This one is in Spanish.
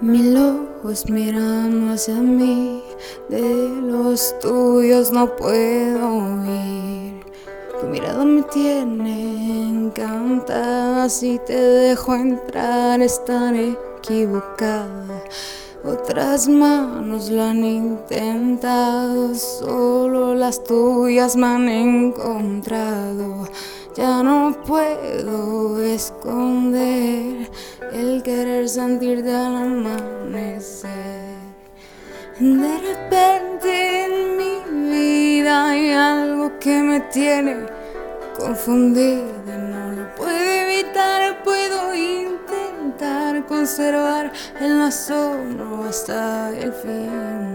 Mil ojos mirando hacia mí, de los tuyos no puedo ir. Tu mirada me tiene encantada, si te dejo entrar estaré equivocada. Otras manos lo han intentado, solo las tuyas me han encontrado. Ya no puedo esconder querer sentirte al amanecer. De repente en mi vida hay algo que me tiene confundida, no lo puedo evitar, puedo intentar conservar el asombro hasta el fin.